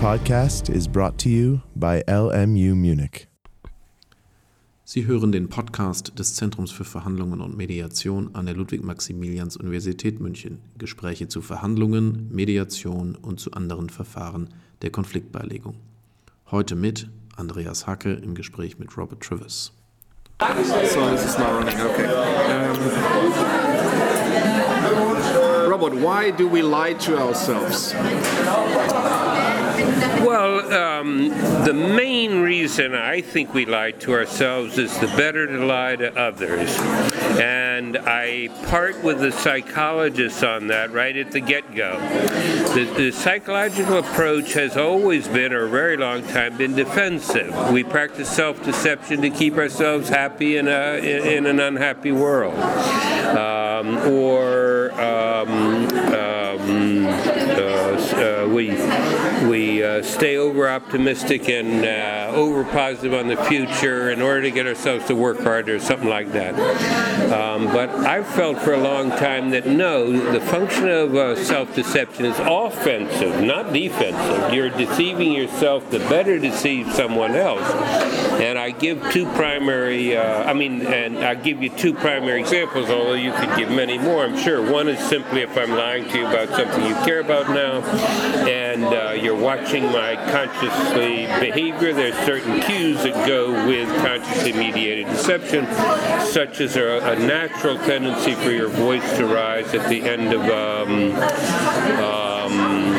podcast is brought to you by LMU Munich. Sie hören den Podcast des Zentrums für Verhandlungen und Mediation an der Ludwig-Maximilians-Universität München. Gespräche zu Verhandlungen, Mediation und zu anderen Verfahren der Konfliktbeilegung. Heute mit Andreas Hacke im Gespräch mit Robert Trivers. So this is now running. Okay. Um, Robert, why do we lie to ourselves? Well, um, the main reason I think we lie to ourselves is the better to lie to others. And I part with the psychologists on that right at the get go. The, the psychological approach has always been, or a very long time, been defensive. We practice self deception to keep ourselves happy in, a, in, in an unhappy world. Um, or um, um, uh, uh, we we uh, stay over optimistic and uh, over positive on the future in order to get ourselves to work harder or something like that. Um, but I've felt for a long time that no, the function of uh, self deception is offensive, not defensive. You're deceiving yourself to better deceive someone else. And I give two primary, uh, I mean, and I give you two primary examples, although you could give many more, I'm sure. One is simply if I'm lying to you about something you care about now, and uh, you're watching my consciously behavior, there's certain cues that go with consciously mediated deception, such as a, a natural tendency for your voice to rise at the end of um, um,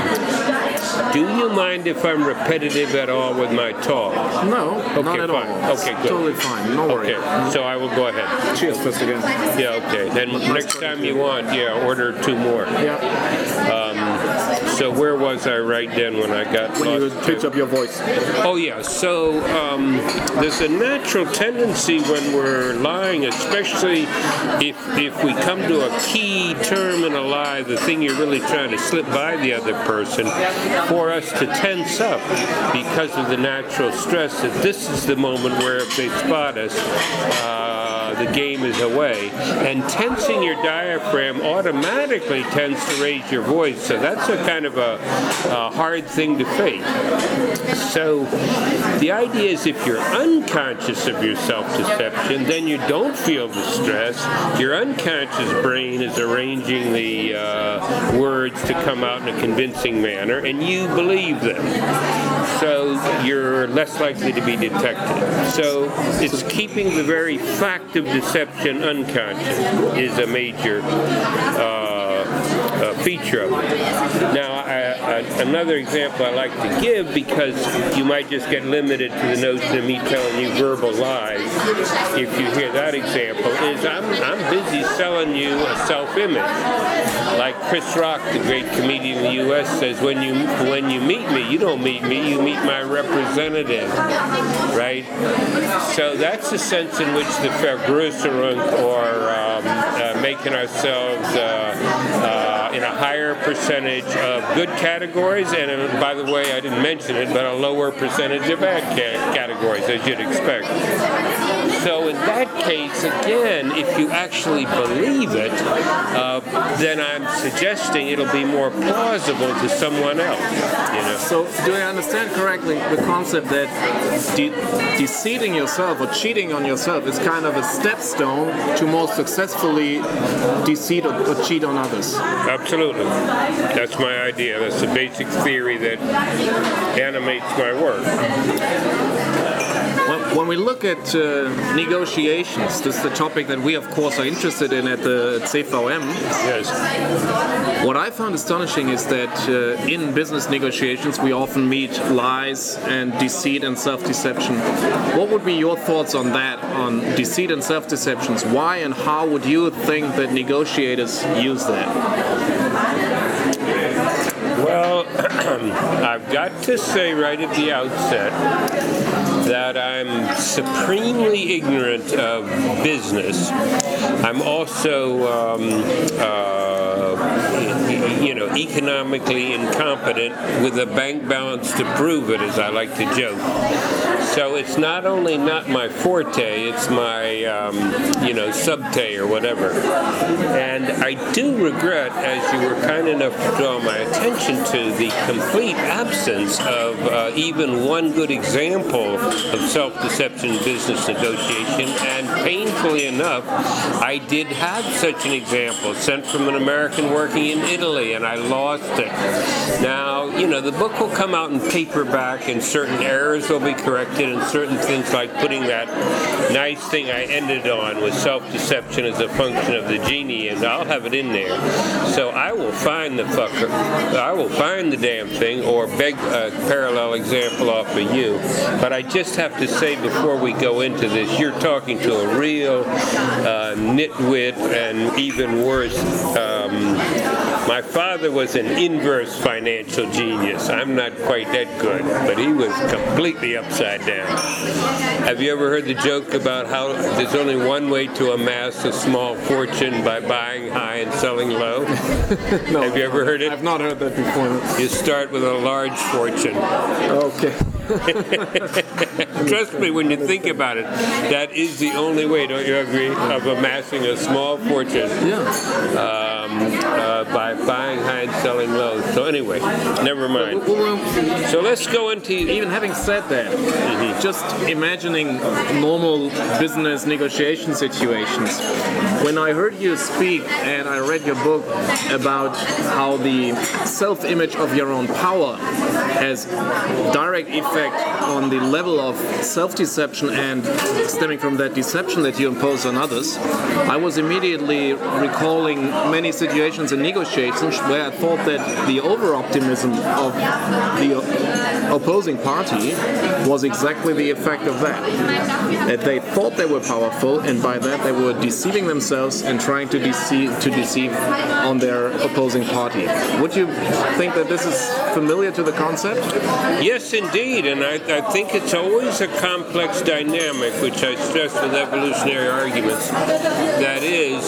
do you mind if I'm repetitive at all with my talk? No, Okay, not at fine. all. Okay, good. Totally fine. No worry. Okay, so I will go ahead. Cheers, first again. Yeah, okay. Then next time you want, yeah, order two more. Yeah. So where was I right then when I got When you pitch up your voice. Oh yeah. So um, there's a natural tendency when we're lying, especially if if we come to a key term in a lie, the thing you're really trying to slip by the other person, for us to tense up because of the natural stress that this is the moment where if they spot us. Uh, the game is away, and tensing your diaphragm automatically tends to raise your voice. So that's a kind of a, a hard thing to fake. So the idea is if you're unconscious of your self-deception, then you don't feel the stress. Your unconscious brain is arranging the uh, words to come out in a convincing manner, and you believe them. So you're less likely to be detected. So it's keeping the very fact deception unconscious is a major uh, uh, feature of it. Now, I, I, another example I like to give because you might just get limited to the notion of me telling you verbal lies. If you hear that example, is I'm, I'm busy selling you a self-image. Like Chris Rock, the great comedian in the U.S., says, when you when you meet me, you don't meet me, you meet my representative, right? So that's the sense in which the Vergrößerung or um, uh, making ourselves uh, uh, in a higher percentage of good categories, and uh, by the way, I didn't mention it, but a lower percentage of bad ca- categories, as you'd expect. So in that case, again, if you actually believe it, uh, then I'm suggesting it'll be more plausible to someone else. You know. So, do I understand correctly the concept that de- deceiving yourself or cheating on yourself is kind of a stepstone to more successfully deceive or, or cheat on others? Absolutely. That's my idea. That's the basic theory that animates my work. When, we look at uh, negotiations, this is the topic that we, of course, are interested in at the CVM. Yes. What I found astonishing is that uh, in business negotiations we often meet lies and deceit and self-deception. What would be your thoughts on that, on deceit and self-deceptions? Why and how would you think that negotiators use that? I've got to say right at the outset that I'm supremely ignorant of business. I'm also, um, uh, you know, economically incompetent with a bank balance to prove it, as I like to joke. So it's not only not my forte, it's my, um, you know, subte or whatever. And I do regret, as you were kind enough to draw my attention to, the complete absence of uh, even one good example of self-deception in business negotiation. And painfully enough, I did have such an example sent from an American working in Italy, and I lost it. Now, you know, the book will come out in paperback, and certain errors will be corrected, and certain things like putting that nice thing I ended on with self-deception as a function of the genie, and I'll have it in there. So I will find the fucker. I will find the damn thing, or beg a parallel example off of you. But I just have to say before we go into this, you're talking to a real uh, nitwit, and even worse. Um, my father was an inverse financial genius. I'm not quite that good, but he was completely upside down. Have you ever heard the joke about how there's only one way to amass a small fortune by buying high and selling low? No, Have you ever heard it? I've not heard that before. You start with a large fortune. Okay. Trust me, when you think about it, that is the only way, don't you agree, of amassing a small fortune Yeah. um, uh, by buying high and selling low. So anyway, never mind. So let's go into even having said that, just imagining normal business negotiation situations. When I heard you speak and I read your book about how the self-image of your own power has direct effect on the level of self-deception and stemming from that deception that you impose on others, I was immediately recalling many situations in negotiations where I thought that the over-optimism of the opposing party was exactly the effect of that. That they thought they were powerful, and by that they were deceiving themselves and trying to deceive to deceive on their opposing party. Would you think that this is familiar to the concept? Yes, indeed, and I, I think it's always a complex dynamic, which I stress with evolutionary arguments. That is,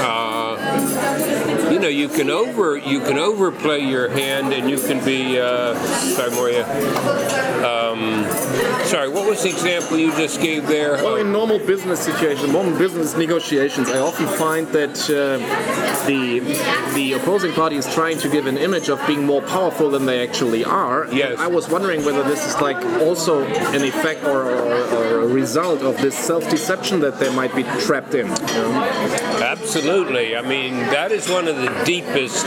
uh, you know, you can over you can overplay your hand, and you can be. Uh, sorry, Moria. Um, sorry, what was the example you just gave there? Well, in normal business situations, normal business negotiations, I often find that uh, the the opposing party is trying to give an image of being more powerful than they actually are. Yes. I was wondering whether this is like also an effect or, or, or a result of this self-deception that they might be trapped in. you know? Absolutely. I mean, that is one of the deepest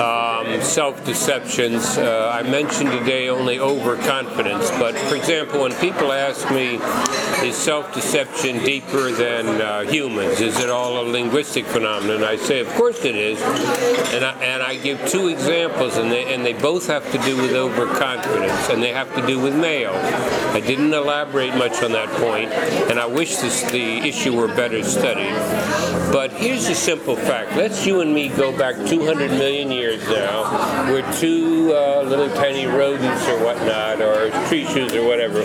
um, self-deceptions. Uh, I mentioned today only overconfidence, but for example, when people ask me, is self-deception deeper than uh, humans? Is it all a linguistic phenomenon? I say, of course it is, and I, and I give two examples, and they and they both have to do with overconfidence, and they have to do with males. I didn't elaborate much on that point, and I wish this, the issue were better studied. But here's the simple fact. Let's you and me go back 200 million years now. We're two uh, little tiny rodents or whatnot, or tree shrews or whatever.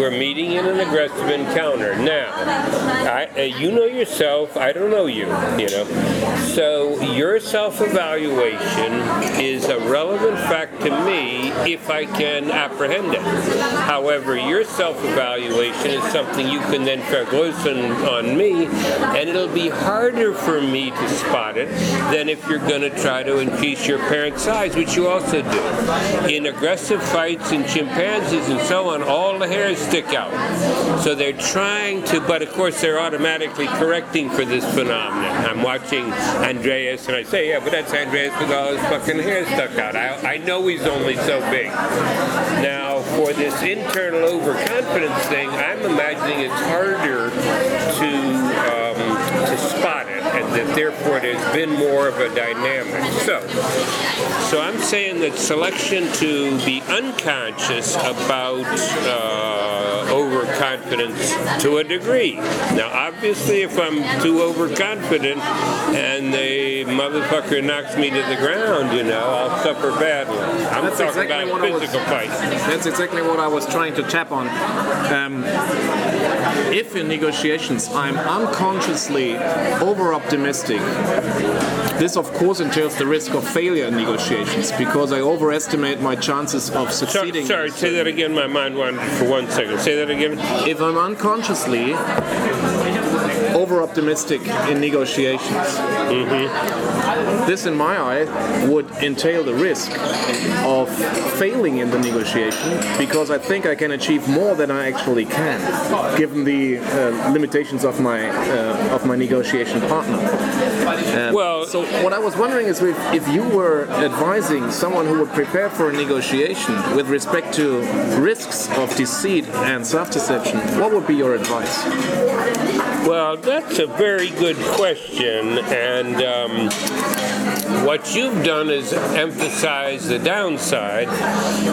We're meeting in an aggressive encounter. Now, I, uh, you know yourself. I don't know you. You know. So your self-evaluation is a relevant fact to me if I can apprehend it. However, your self-evaluation is something you can then vergrößern on me, and it'll be harder for me to spot it than if you're going to try to increase your parent size, which you also do. In aggressive fights in chimpanzees and so on, all the hairs stick out. So they're trying to, but of course they're automatically correcting for this phenomenon. I'm watching Andreas and I say, yeah, but that's Andreas with all his fucking hair stuck out. I, I know he's only so big. Now, for this internal overconfidence thing, I'm imagining it's harder to to spot it, and that therefore there's been more of a dynamic. So, so I'm saying that selection to be unconscious about uh, overconfidence to a degree. Now, obviously, if I'm too overconfident and the motherfucker knocks me to the ground, you know, I'll suffer badly. I'm That's talking exactly about was- physical fights. That's exactly what I was trying to tap on. Um, if in negotiations I'm unconsciously over optimistic this, of course, entails the risk of failure in negotiations because I overestimate my chances of succeeding. sorry, say that again. My mind wandered for one second. Say that again. If I'm unconsciously over optimistic in negotiations, this, in my eye, would entail the risk of failing in the negotiation because I think I can achieve more than I actually can, given the uh, limitations of my uh, of my negotiation partner. And Well- so what I was wondering is if, if you were advising someone who would prepare for a negotiation with respect to risks of deceit and self-deception, what would be your advice? Well, that's a very good question, and um, what you've done is emphasize the downside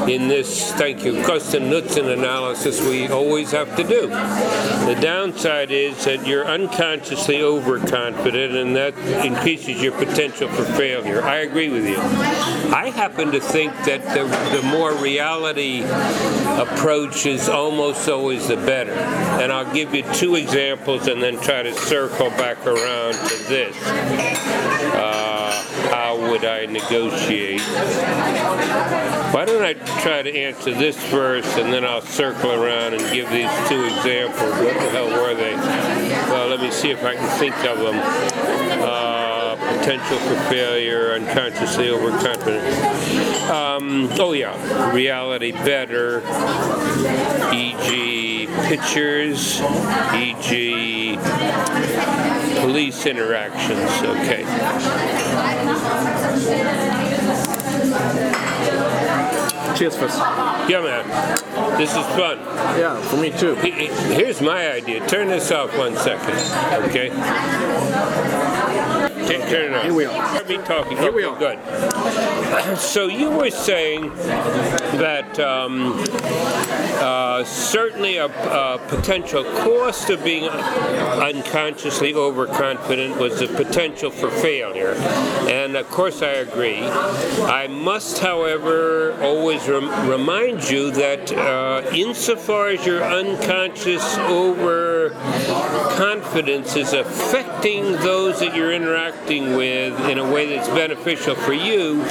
in this, thank you, Kosten-Nutzen analysis we always have to do. The downside is that you're unconsciously overconfident, and that increases your potential for failure. I agree with you. I happen to think that the, the more reality approach is almost always the better. And I'll give you two examples and then try to circle back around to this. Uh, would I negotiate? Why don't I try to answer this first and then I'll circle around and give these two examples. What the hell were they? Well, let me see if I can think of them. Uh, potential for failure, unconsciously overconfident. Um, oh, yeah, reality better, e.g., pictures, e.g., police interactions. Okay. Cheers first. Yeah, man. This is fun. Yeah, for me too. He- he- Here's my idea. Turn this off one second, okay? Turn it off. Here we are. Hear me talking. Here we are. Good. So you were saying that um, uh, certainly a, a potential cost of being unconsciously overconfident was the potential for failure, and of course I agree. I must, however, always rem- remind you that uh, insofar as your unconscious overconfidence is affecting those that you're interacting with in a way that's beneficial for you,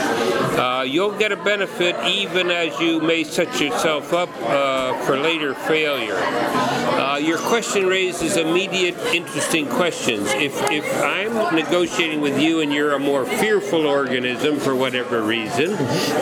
uh, you'll get a benefit even as you may set yourself up uh, for later failure. Uh, your question raises immediate, interesting questions. If, if I'm negotiating with you and you're a more fearful organism for whatever reason,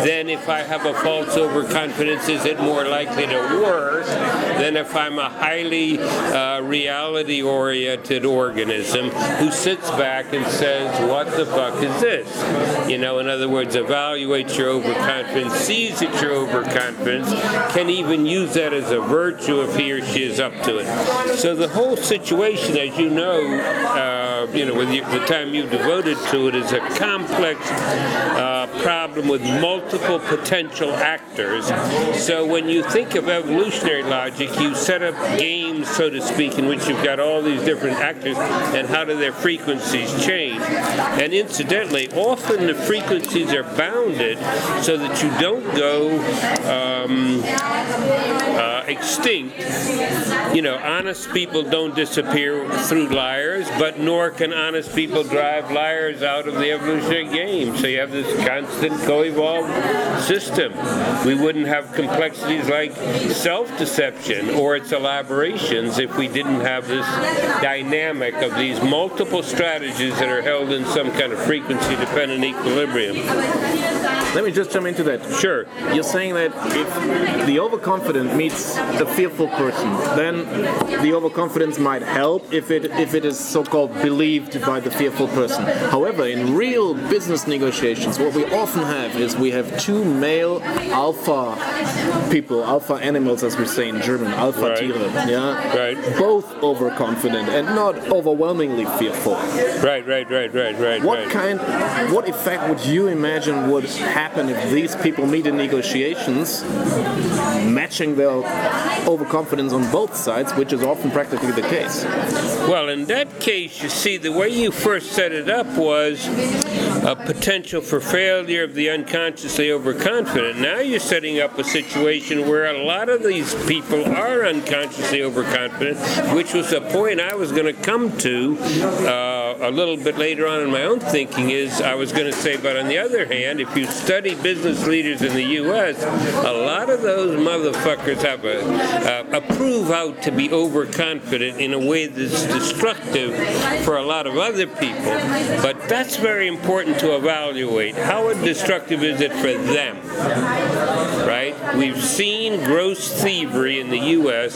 then if I have a false overconfidence, is it more likely to work than if I'm a highly uh, reality oriented organism who sits back and says, What the fuck is this? You know, in other words, evaluates your overconfidence, sees that you're overconfident, can even use that as a virtue if he or she is up to it. So the whole situation, as you know, uh, you know, with you, the time you've devoted to it, is a complex uh, problem with multiple potential actors. So when you think of evolutionary logic, you set up games, so to speak, in which you've got all these different actors, and how do their frequencies change? And incidentally, often the frequencies are bounded so that you don't go um, uh, extinct. You know, honest people don't disappear through liars, but nor can honest people drive liars out of the evolutionary game. So you have this constant co-evolved system. We wouldn't have complexities like self-deception or its elaborations if we didn't have this dynamic of these multiple strategies that are held in some kind of frequency-dependent equilibrium. Let me just jump into that. Sure. You're saying that if the overconfident meets the fearful person, then the overconfidence might help if it if it is so-called believed by the fearful person. However, in real business negotiations, what we often have is we have two male alpha people, alpha animals, as we say in German, alpha Right. Tiere, yeah, Right. both overconfident and not overwhelmingly fearful. Right, right, right, right, right, What right. kind, what effect would you imagine would happen if these people meet in negotiations, matching their overconfidence on both sides, which is often practically the case? Well, in that case, you see, the way you first set it up was a potential for failure of the unconsciously overconfident. Now you're setting up a situation where a lot of these people are unconsciously overconfident, which was a point I was going to come to uh, a little bit later on in my own thinking is I was going to say, but on the other hand, if you study business leaders in the U.S., a lot of those motherfuckers have a, uh, a prove out to be overconfident in a way that's destructive for a lot of other people. But that's very important to evaluate. How destructive is it for them? Right? We've seen gross thievery in the U.S.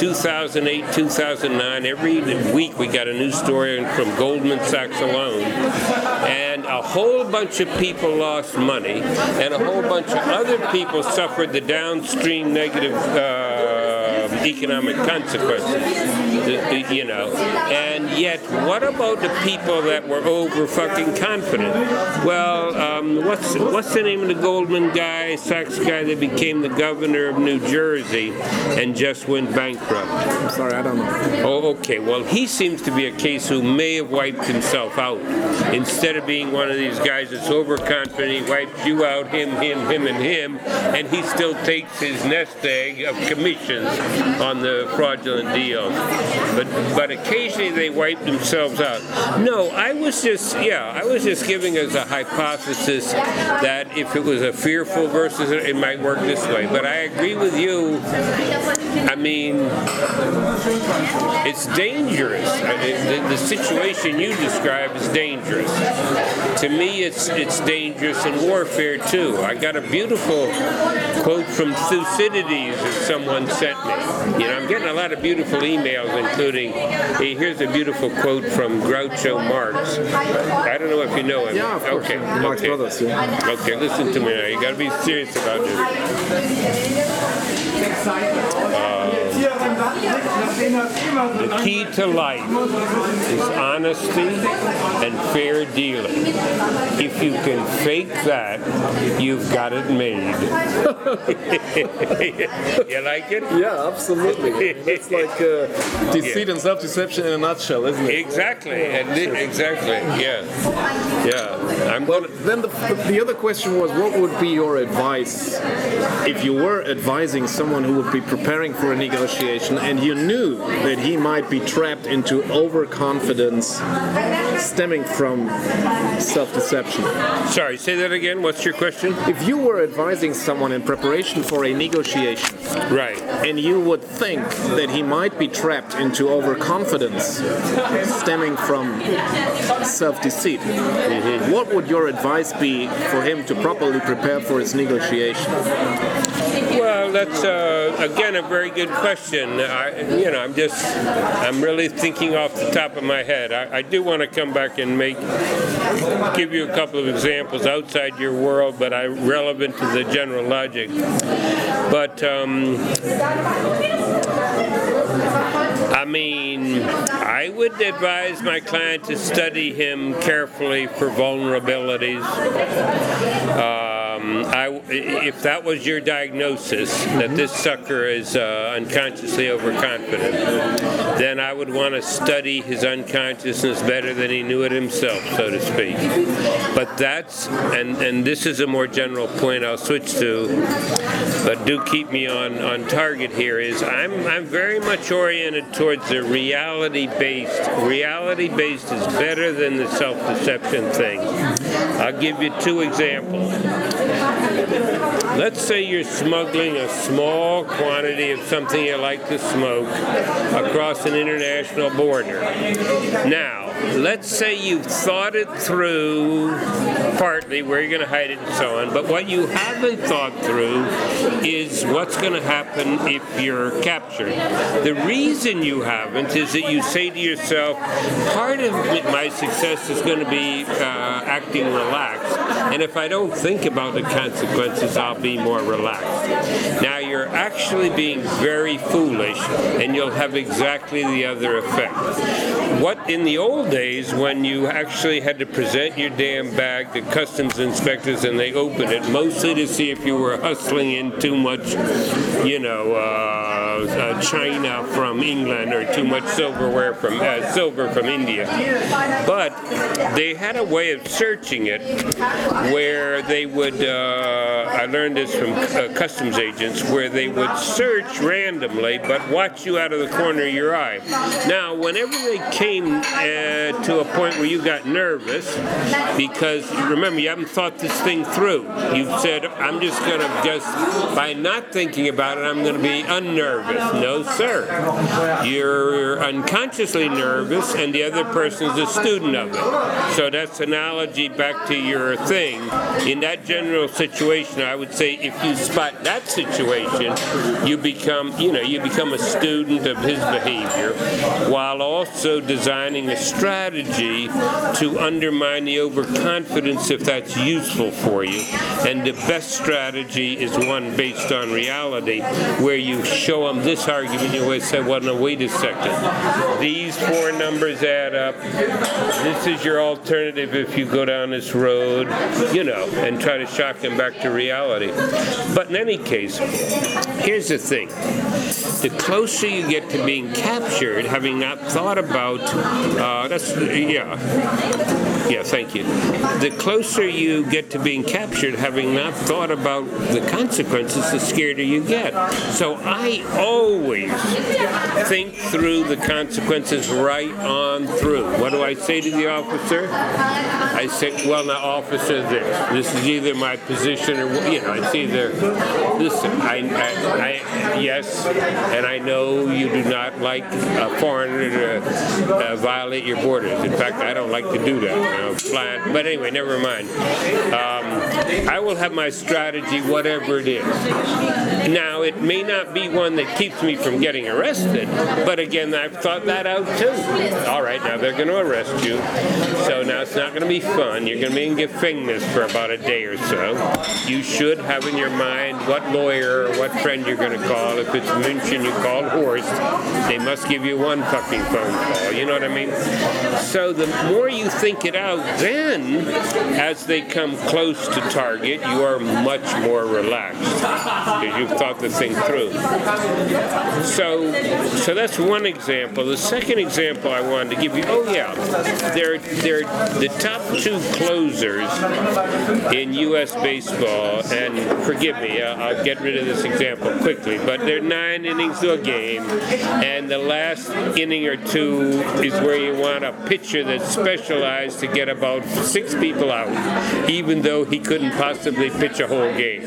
2008, 2009. Every week we got a new story from Goldman Sachs alone. And a whole bunch of people lost money, and a whole bunch of other people suffered the downstream negative. Uh, economic consequences, you know. And yet, what about the people that were over fucking confident? Well, um, what's what's the name of the Goldman guy, Sachs guy that became the governor of New Jersey and just went bankrupt? I'm sorry, I don't know. Oh, okay. Well, he seems to be a case who may have wiped himself out. Instead of being one of these guys that's overconfident, he wipes you out, him, him, him, and him, and he still takes his nest egg of commissions on the fraudulent deals. But but occasionally they wipe themselves out. No, I was just yeah, I was just giving as a hypothesis that if it was a fearful versus it might work this way. But I agree with you. I mean, it's dangerous. The, the situation you describe is dangerous. To me, it's it's dangerous in warfare too. I got a beautiful quote from Thucydides that someone sent me. You know, I'm getting a lot of beautiful emails, including hey, here's a beautiful quote from Groucho Marx. I don't know if you know him. Yeah, of course. Okay. Marx okay. Brothers. Yeah. Okay, listen to me now. You got to be serious about this. The key to life is honesty and fair dealing. If you can fake that, you've got it made. you like it? Yeah, absolutely. It's like uh, deceit and self-deception in a nutshell, isn't it? Exactly, and thi- exactly, yeah, yeah. I'm Well, then the, the other question was, what would be your advice if you were advising someone who would be preparing for a negotiation and you knew that he might be trapped into overconfidence stemming from self-deception? Sorry, say that again. What's your question? If you were advising someone in preparation for a negotiation Right. and you would think that he might be trapped into overconfidence stemming from self-deceit, what would your advice be for him to properly prepare for his negotiation? Well, that's uh, again a very good question. I, you know, I'm just, I'm really thinking off the top of my head. I, I do want to come back and make, give you a couple of examples outside your world, but I relevant to the general logic. But um, I mean, I would advise my client to study him carefully for vulnerabilities. Um, I, if that was your diagnosis, that this sucker is uh, unconsciously overconfident, then I would want to study his unconsciousness better than he knew it himself, so to speak. But that's, and, and this is a more general point I'll switch to, but do keep me on, on target here, is I'm, I'm very much oriented towards the reality-based. Reality-based is better than the self-deception thing. I'll give you two examples. Let's say you're smuggling a small quantity of something you like to smoke across an international border. Now, let's say you've thought it through partly where you're going to hide it and so on, but what you haven't thought through is what's going to happen if you're captured. The reason you haven't is that you say to yourself, part of my success is going to be uh, acting relaxed, and if I don't think about the consequences, I'll be more relaxed. Now actually being very foolish, and you'll have exactly the other effect. What in the old days, when you actually had to present your damn bag to customs inspectors and they opened it, mostly to see if you were hustling in too much, you know, uh, uh, China from England or too much silverware from uh, silver from India. But they had a way of searching it where they would. Uh, I learned this from uh, customs agents, where they would search randomly but watch you out of the corner of your eye. Now, whenever they came uh, to a point where you got nervous, because remember, you haven't thought this thing through. You've said, I'm just going to just, by not thinking about it, I'm going to be unnervous. No, sir. You're unconsciously nervous, and the other person's a student of it. So that's analogy back to your thing. In that general situation, I would say if you spot that situation, you become, you know, you become a student of his behavior, while also designing a strategy to undermine the overconfidence if that's useful for you. And the best strategy is one based on reality, where you show them this argument, you always say, well, no, wait a second. These four numbers add up. This is your alternative if you go down this road, you know, and try to shock them back to reality. But in any case, here's the thing. The closer you get to being captured, having not thought about, uh, that's, yeah, yeah, thank you. The closer you get to being captured, having not thought about the consequences, the scarier you get. So I always think through the consequences right on through. What do I say to the officer? I say, well, now, officer, this. This is either my position or, you know, it's either, listen, I, I, I yes, and I know you do not like a foreigner to uh, violate your borders. In fact, I don't like to do that. Know, flying. But anyway, never mind. Um, I will have my strategy, whatever it is. Now, it may not be one that keeps me from getting arrested, but again, I've thought that out too. All right, now they're going to arrest you, so now it's not going to be fun. You're going to be in Gefängnis for about a day or so. You should have in your mind what lawyer or what friend you're going to call. If it's München, you call Horst. They must give you one fucking phone call. You know what I mean? So the more you think it out, then as they come close to target, you are much more relaxed because you've thought the thing through. So, so that's one example. The second example I wanted to give you. Oh yeah, they're they're the top two closers in U.S. baseball. And forgive me, I'll, I'll get rid of this example quickly, but they're nine innings to a game, and the last inning or two is where you want a pitcher that's specialized to get about six people out, even though he couldn't possibly pitch a whole game.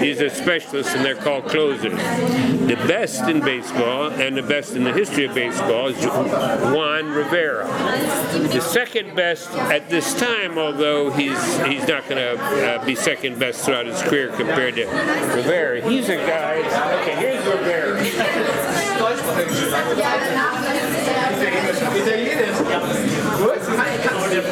These are specialists, and they're called closers. The best in baseball and the best in the history of baseball is Juan Rivera. The second best at this time, although he's he's not going to uh, be second best throughout his career compared to Rivera. He's a guy. Okay, here's Rivera. Angehen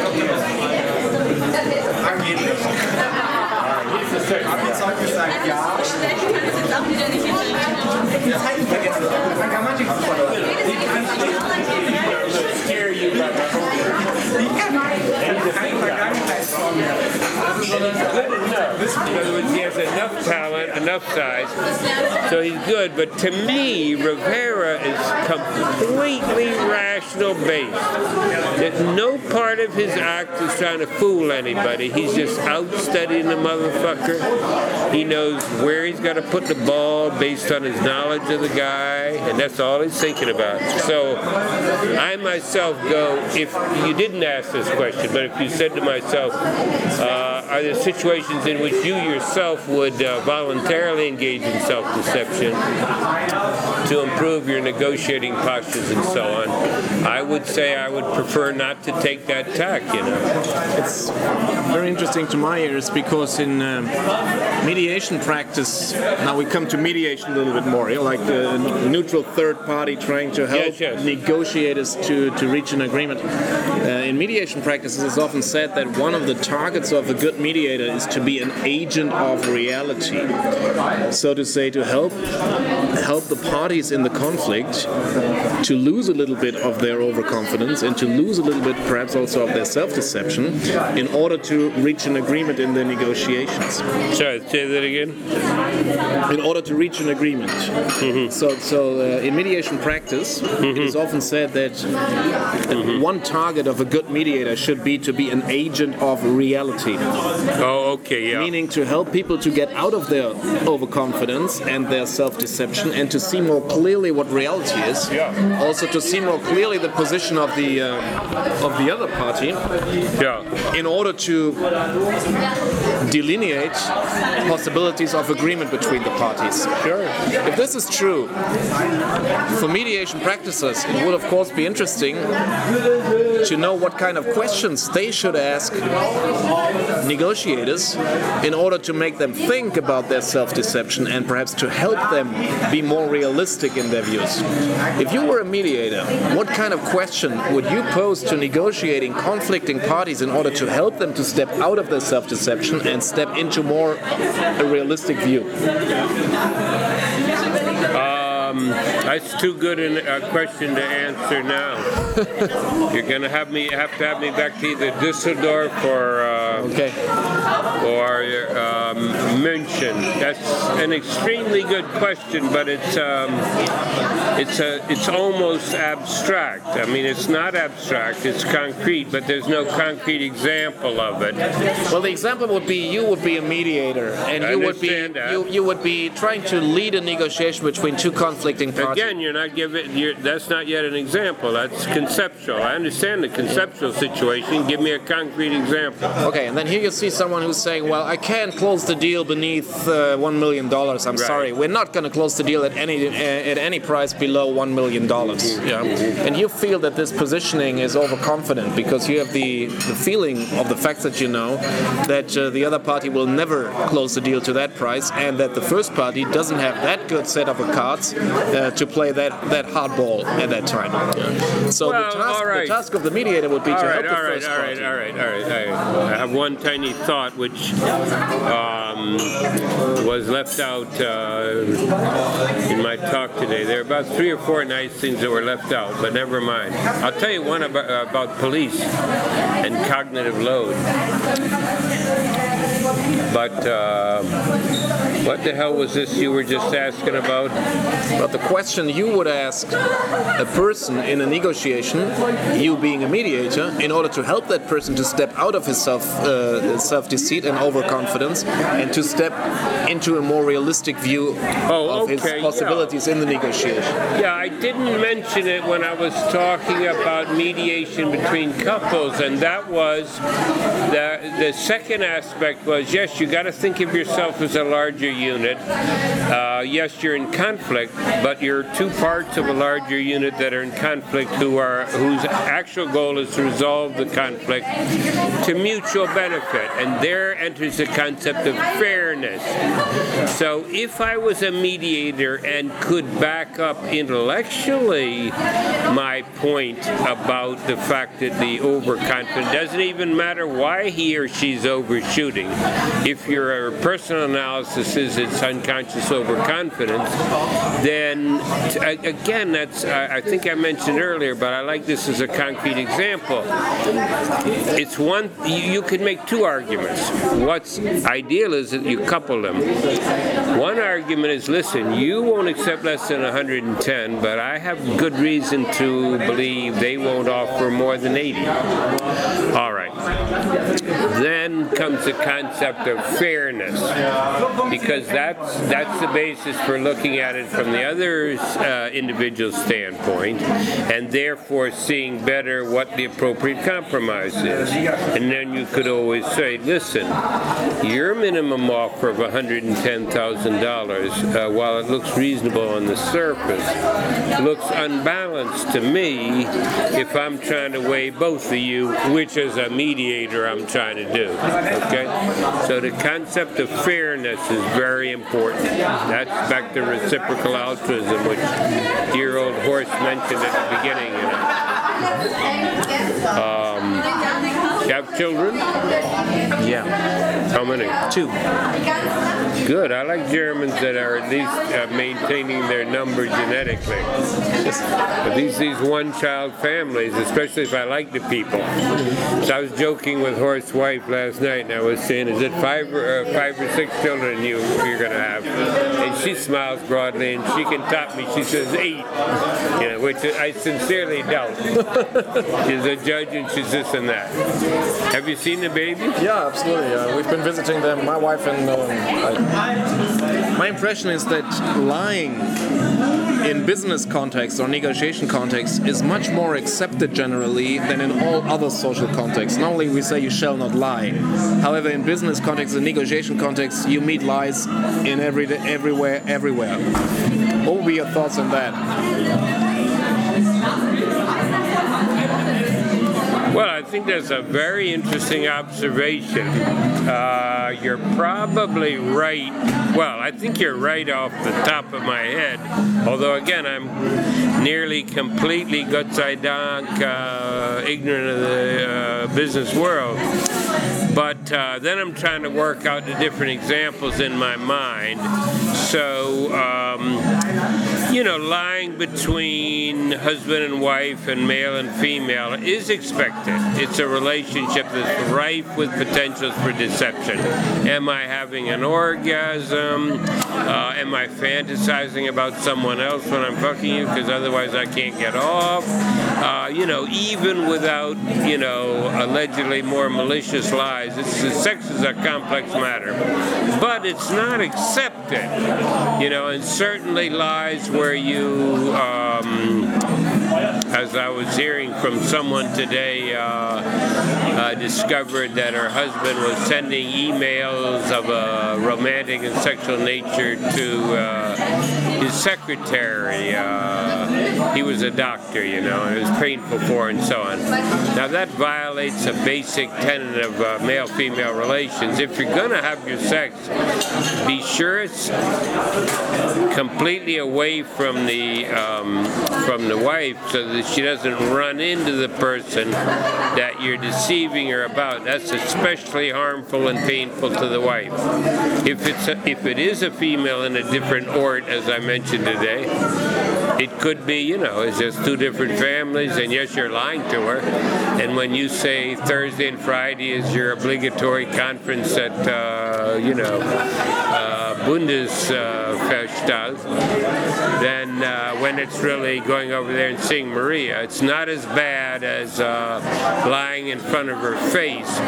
Abi Zeug ist ein Ja. Schnell kann es jetzt auch wieder Die entscheiden. Jetzt vergessen. In other words, he has enough talent, enough size, so he's good. But to me, Rivera is completely rational based. That no part of his act is trying to fool anybody. He's just out studying the motherfucker. He knows where he's got to put the ball based on his knowledge of the guy, and that's all he's thinking about. So I myself go, if you didn't ask this question, but if you said to myself, uh, are there situations in which you yourself would uh, voluntarily engage in self-deception to improve your negotiating postures and so on? I would say I would prefer not to take that tack, you know. It's very interesting to my ears because in um, mediation practice, now we come to mediation a little bit more, you know, like the neutral third party trying to help Yes, yes. negotiators to, to reach an agreement. Uh, in mediation practice, it's often said that one of the targets of a good mediator is to be an agent of reality. So to say, to help help the parties in the conflict to lose a little bit of their overconfidence and to lose a little bit perhaps also of their self-deception in order to reach an agreement in the negotiations Sorry, say that again. in order to reach an agreement. So, so uh, in mediation practice, it is often said that uh, one target of a good mediator should be to be an agent of reality. Oh, okay, yeah. meaning to help people to get out of their overconfidence and their self-deception and to see more clearly what reality is. Yeah. Also to see more clearly the position of the uh, of the other party yeah. in order to delineate possibilities of agreement between the parties. Sure. If this is true, for mediation practices, it would of course be interesting to know what kind of questions they should ask negotiators in order to make them think about their self-deception and perhaps to help them be more realistic in their views. If you were a mediator, what kind of question would you pose to negotiating conflicting parties in order to help them to step out of their self-deception and step into more a realistic view? Um, that's too good a question to answer now. You're gonna have me have to have me back to either Düsseldorf or uh, Okay. Or um, München. That's an extremely good question, but it's um, it's a it's almost abstract. I mean, it's not abstract; it's concrete, but there's no concrete example of it. Well, the example would be you would be a mediator, and I you would be you, you would be trying to lead a negotiation between two conflicting parties. Again, you're not giving. You're, that's not yet an example. That's conceptual. I understand the conceptual situation. Give me a concrete example. Okay, and then here you see someone who's saying, "Well, I can't close the deal beneath uh, one million dollars. I'm Right. sorry, we're not going to close the deal at any uh, at any price below one million dollars." Yeah, and you feel that this positioning is overconfident because you have the the feeling of the facts that you know that uh, the other party will never close the deal to that price, and that the first party doesn't have that good set of cards uh, to play that that hard ball at that time. Yeah. So Well, the, task, all right. the task of the mediator would be All to right, help the all right, first all right, party. all right, all right, all right. I have one tiny thought which um, was left out uh, in my talk today. There are about three or four nice things that were left out, but never mind. I'll tell you one about, about police and cognitive load. But uh, what the hell was this you were just asking about? But the question you would ask a person in a negotiation, you being a mediator, in order to help that person to step out of his self uh, self deceit and overconfidence, and to step into a more realistic view Oh, of his okay, yeah. possibilities in the negotiation. Yeah, I didn't mention it when I was talking about mediation between couples, and that was the the second aspect was yes, you got to think of yourself as a larger unit. Uh, yes, you're in conflict, but you're two parts of a larger unit that are in conflict who are whose actual goal is to resolve the conflict to mutual benefit, and there enters the concept of fairness. So if I was a mediator and could back up intellectually my point about the fact that the overconfident doesn't even matter why he or she's overshooting. If your personal analysis is it's unconscious overconfidence, then t- again, that's I I think I mentioned earlier, but I like this as a concrete example. It's one you, you could make two arguments. What's ideal is that you couple them. One argument is, listen, you won't accept less than 110, but I have good reason to believe they won't offer more than 80. All right. Then comes the concept of fairness, because that's that's the basis for looking at it from the other uh, individual standpoint, and therefore seeing better what the appropriate compromise is. And then you could always say, listen, your minimum offer of $110,000, uh, while it looks reasonable on the surface, looks unbalanced to me if I'm trying to weigh both of you, which as a mediator I'm trying to do. Okay? So the concept of fairness is very important. That's back to reciprocal altruism, which dear old Horst mentioned at the beginning. You know. Um, you have children? Yeah. How many? Two. Good. I like Germans that are at least uh, maintaining their number genetically. But these these one-child families, especially if I like the people. So I was joking with Horst's wife last night, and I was saying, "Is it five or uh, five or six children you you're going to have?" And she smiles broadly, and she can top me. She says eight, you know, which I sincerely doubt. she's a judge, and she's this and that. Have you seen the baby? Yeah, absolutely. Uh, we've been visiting them, my wife and um, I. My impression is that lying in business context or negotiation context is much more accepted generally than in all other social contexts. Normally we say you shall not lie. However, in business context and negotiation context, you meet lies in every everywhere, everywhere. What would be your thoughts on that? Think that's a very interesting observation. Uh, you're probably right. Well, I think you're right off the top of my head. Although, again, I'm nearly completely Gott sei Dank uh, ignorant of the uh, business world. But uh, then I'm trying to work out the different examples in my mind. So, um, you know, lying between husband and wife and male and female is expected. It's a relationship that's rife with potentials for deception. Am I having an orgasm? Uh, am I fantasizing about someone else when I'm fucking you because otherwise I can't get off? Uh, you know, even without, you know, allegedly more malicious lies, it's, sex is a complex matter. But it's not accepted, you know, and certainly lies where you, um, as I was hearing from someone today, uh, uh, discovered that her husband was sending emails of a romantic and sexual nature to uh, his secretary. Uh, he was a doctor, you know, and it was painful for and so on. Now that violates a basic tenet of uh, male-female relations. If you're going to have your sex, be sure it's completely away from the um, from the wife, so that she doesn't run into the person that you're deceiving her about. That's especially harmful and painful to the wife. If it's a, if it is a female in a different ort, as I mentioned today, it could be, you know, it's just two different families, and yes, you're lying to her. And when you say Thursday and Friday is your obligatory conference at, uh, you know, uh, Bundesfestag, then uh, when it's really going over there and seeing Maria, it's not as bad as uh, lying in front of her face,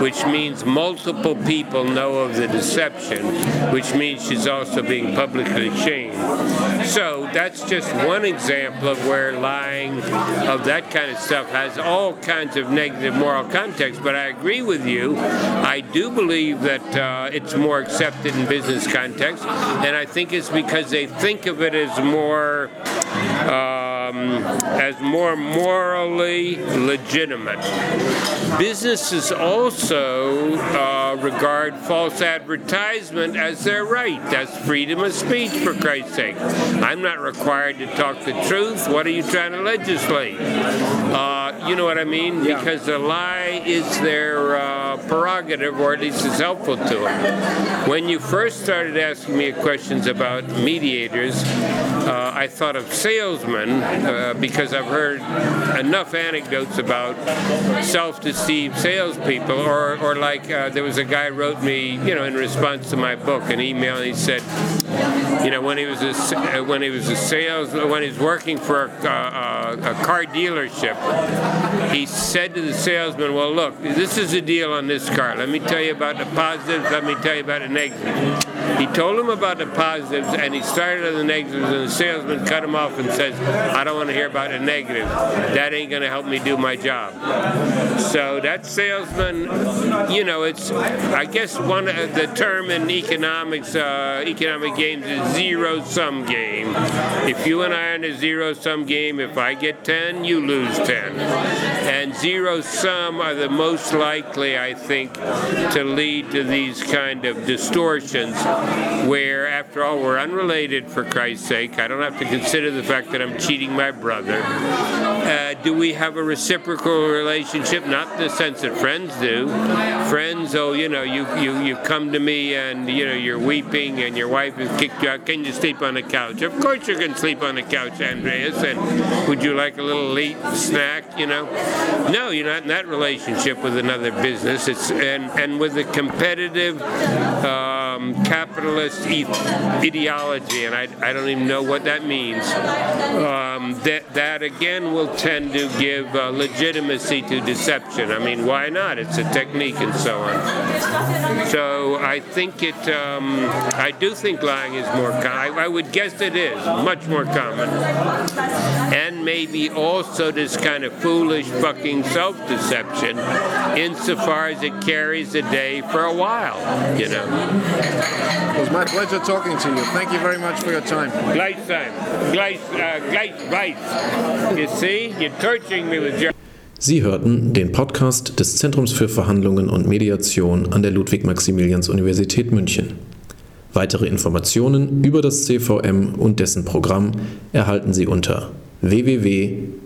which means multiple people know of the deception, which means she's also being publicly shamed. So that's just one example of where lying of that kind of stuff has all kinds of negative moral context. But I agree with you. I do believe that uh, it's more accepted in business context, and I think it's because they think of it as more. Um, as more morally legitimate. Businesses also uh, regard false advertisement as their right. That's freedom of speech, for Christ's sake. I'm not required to talk the truth. What are you trying to legislate? Uh, you know what I mean? Yeah. Because the lie is their uh, prerogative, or at least it's helpful to them. When you first started asking me questions about mediators, uh, I thought of salesmen uh, because I've heard enough anecdotes about self-deceived salespeople, or, or like uh, there was a guy wrote me, you know, in response to my book, an email, and he said, you know, when he was a, uh, when he was a sales, when he was working for a, uh, a, a car dealership, he said to the salesman, "Well, look, this is the deal on this car. Let me tell you about the positives. Let me tell you about the negatives." He told him about the positives, and he started on the negatives, and the salesman cut him off and says, "I don't want to hear about the negatives. That ain't going to help me do my job." So that salesman, you know, it's I guess one of the term in economics, uh, economic games is zero sum game. If you and I are in a zero sum game, if I get ten, you lose ten, and zero sum are the most likely, I think, to lead to these kind of distortions, where after all we're unrelated for Christ's sake. I don't have to consider the fact that I'm cheating my brother. Uh, do we have a reciprocal relationship? Not the sense that friends do. Friends, oh, you know, you, you, you come to me and, you know, you're weeping and your wife has kicked you out. Can you sleep on the couch? Of course you can sleep on the couch, Andreas. And would you like a little late snack, you know? No, you're not in that relationship with another business. It's And, and with the competitive, uh, um, capitalist e- ideology, and I, I don't even know what that means, um, that, that again will tend to give uh, legitimacy to deception. I mean, why not? It's a technique and so on. So I think it, um, I do think lying is more common. I, I would guess it is much more common. And maybe also this kind of foolish fucking self deception insofar as it carries the day for a while, you know. It was my pleasure talking to you. Thank you very much for your time. Gleichzeit. Gleich, uh, gleich, gleich. You see, you're torturing me with your. Sie hörten den Podcast des Zentrums für Verhandlungen und Mediation an der Ludwig-Maximilians-Universität München. Weitere Informationen über das CVM und dessen Programm erhalten Sie unter www.c-v-m.org.